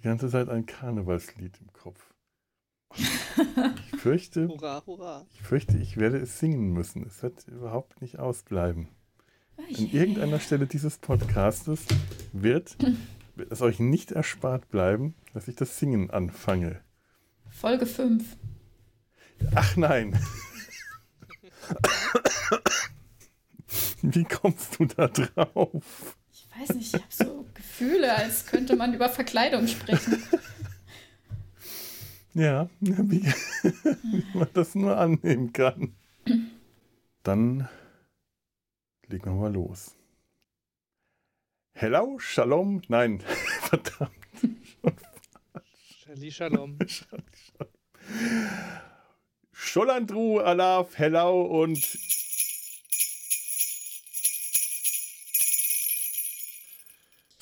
die ganze Zeit ein Karnevalslied im Kopf. Ich fürchte, Hurra, hurra. ich fürchte, ich werde es singen müssen. Es wird überhaupt nicht ausbleiben. An irgendeiner Stelle dieses Podcastes wird, wird es euch nicht erspart bleiben, dass ich das Singen anfange. Folge 5. Ach nein. Wie kommst du da drauf? Ich weiß nicht, ich habe so Gefühle, als könnte man über Verkleidung sprechen. Ja, wie, wie man das nur annehmen kann. Dann legen wir mal los. Hello, Shalom, nein, verdammt. Shali Shalom. Scholandru, Alaf, Hello und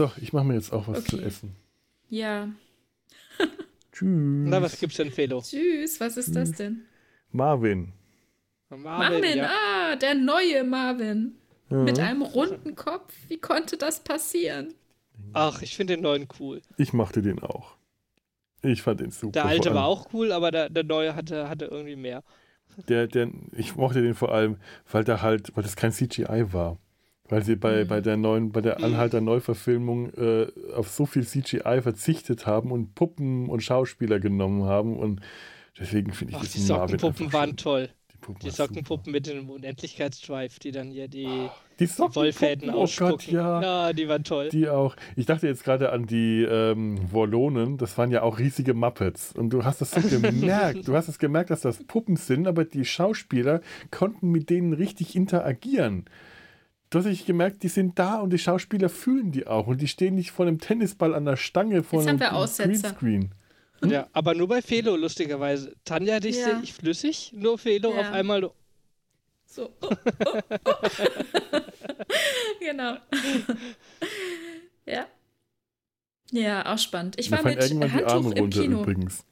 So, ich mache mir jetzt auch was Okay. zu essen. Ja. Tschüss. Na, was gibt's denn, Felo? Tschüss, was ist das denn? Marvin. Marvin, ja. ah, der neue Marvin. Ja. Mit einem runden Kopf. Wie konnte das passieren? Ach, ich finde den neuen cool. Ich mochte den auch. Ich fand den super. Der alte war auch cool, aber der, der neue hatte, hatte irgendwie mehr. Der, der, ich mochte den vor allem, weil da halt, weil das kein CGI war. Weil sie bei, bei der neuen, bei der Anhalter Neuverfilmung äh, auf so viel CGI verzichtet haben und Puppen und Schauspieler genommen haben und deswegen finde ich Ach, das die Sockenpuppen waren toll. Die, Puppen Die Sockenpuppen mit dem Unendlichkeitsdrive, die dann hier die, super. Die die Wollfäden oh Gott, ausspucken. ja. die waren toll. Die auch. Ich dachte jetzt gerade an die ähm, Wollonen, das waren ja auch riesige Muppets. Und du hast das so gemerkt. du hast es gemerkt, dass das Puppen sind, aber die Schauspieler konnten mit denen richtig interagieren. Du hast richtig gemerkt, die sind da und die Schauspieler fühlen die auch. Und die stehen nicht vor einem Tennisball an der Stange vor Jetzt einem haben wir Aussetzer. Greenscreen. Ja, aber nur bei Felo, lustigerweise. Tanja, dich Ja. sehe ich flüssig, nur Felo Ja. auf einmal. So. Oh, oh, oh. genau. ja. Ja, auch spannend. Ich war mit irgendwann die Arme Handtuch im runter Kino. übrigens.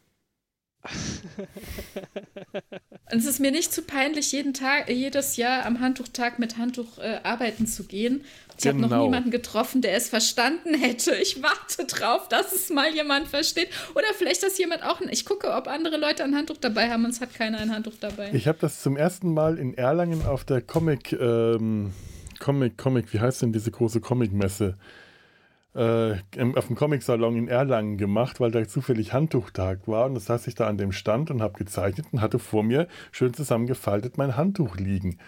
Und es ist mir nicht zu peinlich, jeden Tag, jedes Jahr am Handtuchtag mit Handtuch äh, arbeiten zu gehen. Ich habe noch Genau. niemanden getroffen, der es verstanden hätte. Ich warte drauf, dass es mal jemand versteht. Oder vielleicht, dass jemand auch. Ich gucke, ob andere Leute ein Handtuch dabei haben und es hat keiner ein Handtuch dabei. Ich habe das zum ersten Mal in Erlangen auf der Comic, ähm, Comic, Comic, wie heißt denn diese große Comicmesse? Äh, im- auf dem Comic-Salon in Erlangen gemacht, weil da zufällig Handtuchtag war. Und das saß ich da an dem Stand und habe gezeichnet und hatte vor mir schön zusammengefaltet mein Handtuch liegen.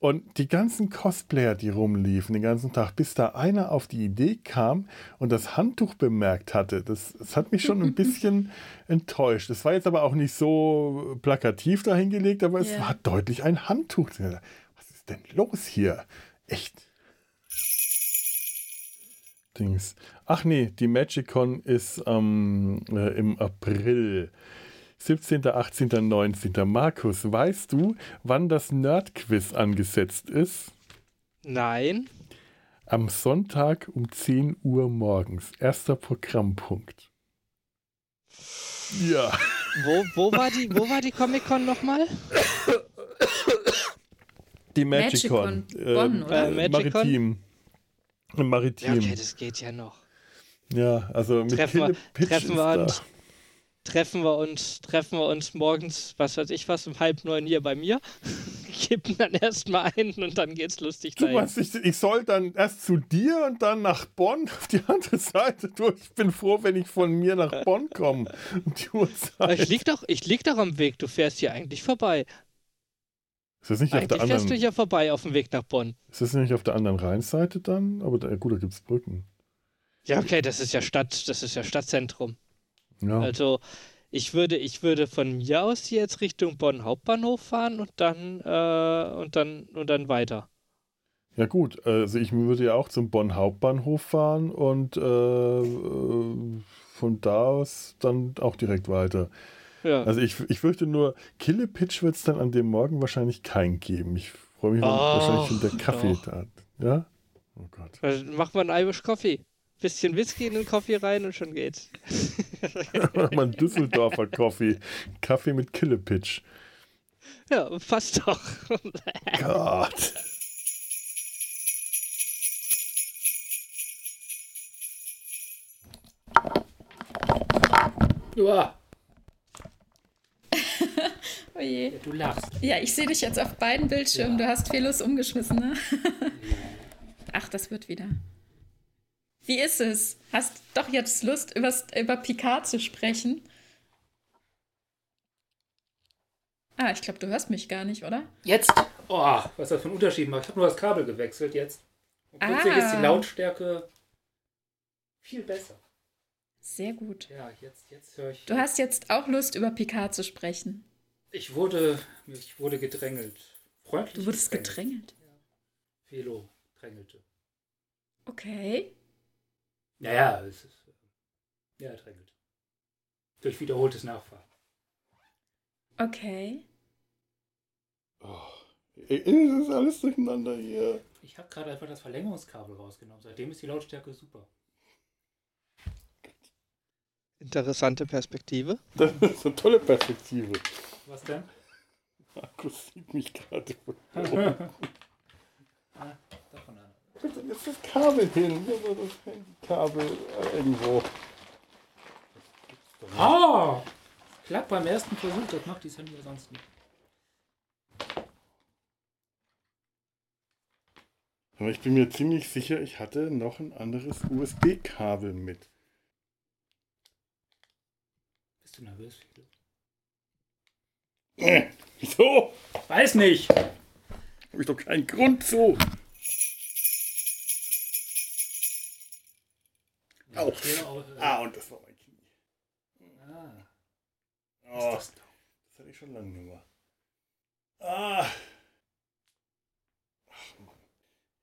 Und die ganzen Cosplayer, die rumliefen den ganzen Tag, bis da einer auf die Idee kam und das Handtuch bemerkt hatte, das, das hat mich schon ein bisschen enttäuscht. Es war jetzt aber auch nicht so plakativ dahingelegt, aber es Ja. war deutlich ein Handtuch. Was ist denn los hier? Echt? Dings. Ach nee, die MagicCon ist ähm, äh, im April. 17., 18., 19. Markus, weißt du, wann das Nerd-Quiz angesetzt ist? Nein. Am Sonntag um 10 Uhr morgens. Erster Programmpunkt. Ja. Wo, wo, war die, wo war die Comic-Con nochmal? Die Magicon, Magicon. Bonn, oder? Äh? Maritim. Im Ja, Maritim. okay, das geht ja noch. Ja, also mit Treffen wir, Philipp Pitch treffen, wir uns, treffen wir uns, treffen wir uns morgens, was weiß ich was, um halb neun hier bei mir, kippen dann erstmal ein und dann geht's lustig Du dahin. meinst, ich, ich soll dann erst zu dir und dann nach Bonn auf die andere Seite durch. Ich bin froh, wenn ich von mir nach Bonn komme. Ich lieg doch, ich lieg doch am Weg, du fährst hier eigentlich vorbei. Ist das nicht auf der Eigentlich fährst du anderen, hier vorbei auf dem Weg nach Bonn. ist das nicht auf der anderen Rheinseite dann? Aber da, gut, da gibt es Brücken. Ja, okay, das ist ja Stadt, das ist ja Stadtzentrum. Ja. Also ich würde, ich würde von mir aus hier jetzt Richtung Bonn Hauptbahnhof fahren und dann äh, und dann und dann weiter. Ja gut, also ich würde ja auch zum Bonn Hauptbahnhof fahren und äh, äh, von da aus dann auch direkt weiter. Ja. Also ich, ich fürchte nur, Killepitch wird es dann an dem Morgen wahrscheinlich keinen geben. Ich freue mich, wenn Oh, wahrscheinlich schon der Kaffee doch. da. Ja? Oh Gott. Dann machen wir einen Irish Coffee. Bisschen Whisky in den Kaffee rein und schon geht's. Mach mal einen Düsseldorfer Kaffee. Kaffee mit Killepitch. Ja, passt doch. Gott. Uah, Oh je. du lachst. Ja, ich sehe dich jetzt auf beiden Bildschirmen. Ja. Du hast vieles umgeschmissen, ne? Ach, das wird wieder. Wie ist es? Hast doch jetzt Lust, übers, über Picard zu sprechen? Ah, ich glaube, du hörst mich gar nicht, oder? Jetzt! Oh, was das für ein Unterschied macht. Ich habe nur das Kabel gewechselt jetzt. Und plötzlich Ah. ist die Lautstärke viel besser. Sehr gut. Ja, jetzt, jetzt höre ich. Du hast jetzt auch Lust, über Picard zu sprechen. Ich wurde, ich wurde gedrängelt. Freundlich. Du wurdest gedrängelt. Felo drängelte. Okay. Naja, es ist. äh, Ja, drängelt. Durch wiederholtes Nachfragen. Okay. Oh. Es ist alles durcheinander hier. Ich habe gerade einfach das Verlängerungskabel rausgenommen. Seitdem ist die Lautstärke super. Interessante Perspektive. Das ist eine tolle Perspektive. Was denn? Markus sieht mich gerade. Ah, davon an. Bitte jetzt das Kabel hin. Das Handykabel äh, irgendwo. Ah! Klappt beim ersten Versuch, das macht die Handy ja sonst nicht. Aber ich bin mir ziemlich sicher, ich hatte noch ein anderes USB-Kabel mit. Bist du nervös, Felo? Äh, wieso? Weiß nicht! Habe ich doch keinen Grund zu. Au. Ah, und das war mein Knie. ah. Oh, das das hatte ich schon lange nicht mehr. Ah. Ach Mann,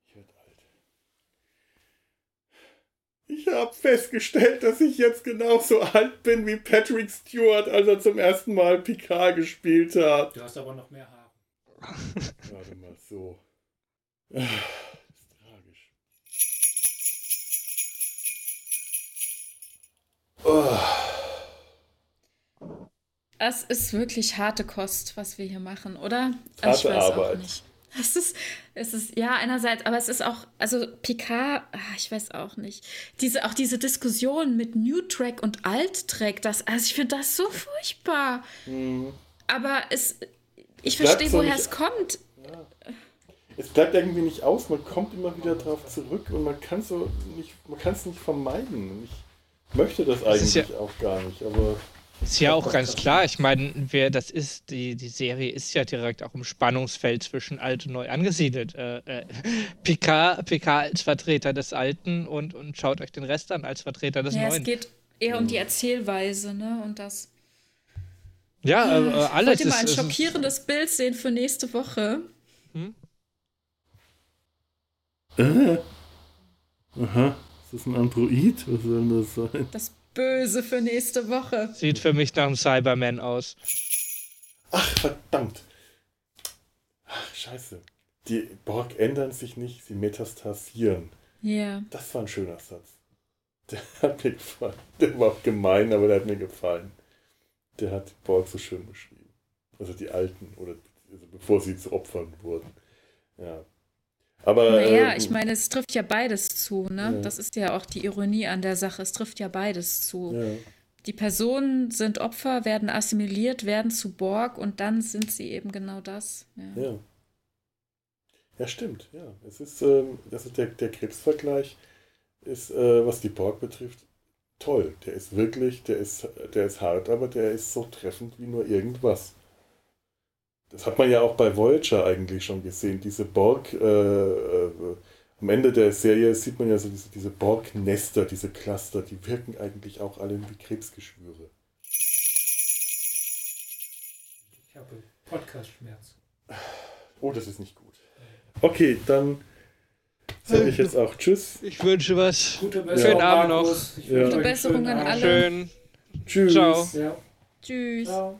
ich werde alt. Ich habe festgestellt, dass ich jetzt genauso alt bin wie Patrick Stewart, als er zum ersten Mal Picard gespielt hat. Du hast aber noch mehr Haare. Warte mal, so. Das ist tragisch. Oh. Es ist wirklich harte Kost, was wir hier machen, oder? Harte ich weiß Arbeit. auch nicht. Es ist, es ist, ja, einerseits, aber es ist auch, also Picard, ah, ich weiß auch nicht. Diese, auch diese Diskussion mit New Track und Alt Track, das, also ich finde das so furchtbar. Aber es, ich verstehe, so woher es kommt. Es bleibt irgendwie nicht aus, man kommt immer wieder drauf zurück und man kann so nicht, man kann es nicht vermeiden. Ich möchte das Das ist eigentlich auch gar nicht, aber Ist ja auch ganz klar. Ich meine, wer das ist, die, die Serie ist ja direkt auch im Spannungsfeld zwischen alt und neu angesiedelt. Äh, äh, Picard, Picard als Vertreter des Alten und, und schaut euch den Rest an als Vertreter des Ja, Neuen. es geht eher um die Erzählweise, ne? Und das. ja, äh, äh, alles Wollt ihr mal ein ist, ist, schockierendes Bild sehen für nächste Woche? Äh. Aha. Ist das ein Android? Was soll denn das sein? Das Böse für nächste Woche. sieht für mich nach einem Cyberman aus. Ach, verdammt. Ach, scheiße. Die Borg ändern sich nicht, sie metastasieren. Ja. Das war ein schöner Satz. Der hat mir gefallen. Der war auch gemein, aber der hat mir gefallen. Der hat die Borg so schön beschrieben. Also die Alten, oder also bevor sie zu Opfern wurden. Ja. Aber. Naja, äh, ich meine, es trifft ja beides zu, ne? Ja. Das ist ja auch die Ironie an der Sache. Es trifft ja beides zu. Ja. Die Personen sind Opfer, werden assimiliert, werden zu Borg und dann sind sie eben genau das. Ja. Ja. Ja, stimmt, ja. Es ist, ähm, also der, der Krebsvergleich ist, äh, was die Borg betrifft, toll. Der ist wirklich, der ist, der ist hart, aber der ist so treffend wie nur irgendwas. Das hat man ja auch bei Voyager eigentlich schon gesehen. Diese Borg, äh, äh, am Ende der Serie sieht man ja so diese, diese Borg-Nester, diese Cluster, die wirken eigentlich auch alle wie Krebsgeschwüre. Ich habe Podcast-Schmerz. Oh, das ist nicht gut. Okay, dann sage ich jetzt auch Tschüss. Ich wünsche was. Gute Schönen Besserung, Abend. Ich Ja. wünsche Gute Besserung an alle. Schön. Tschüss. Ciao. Ja. Tschüss. Ciao.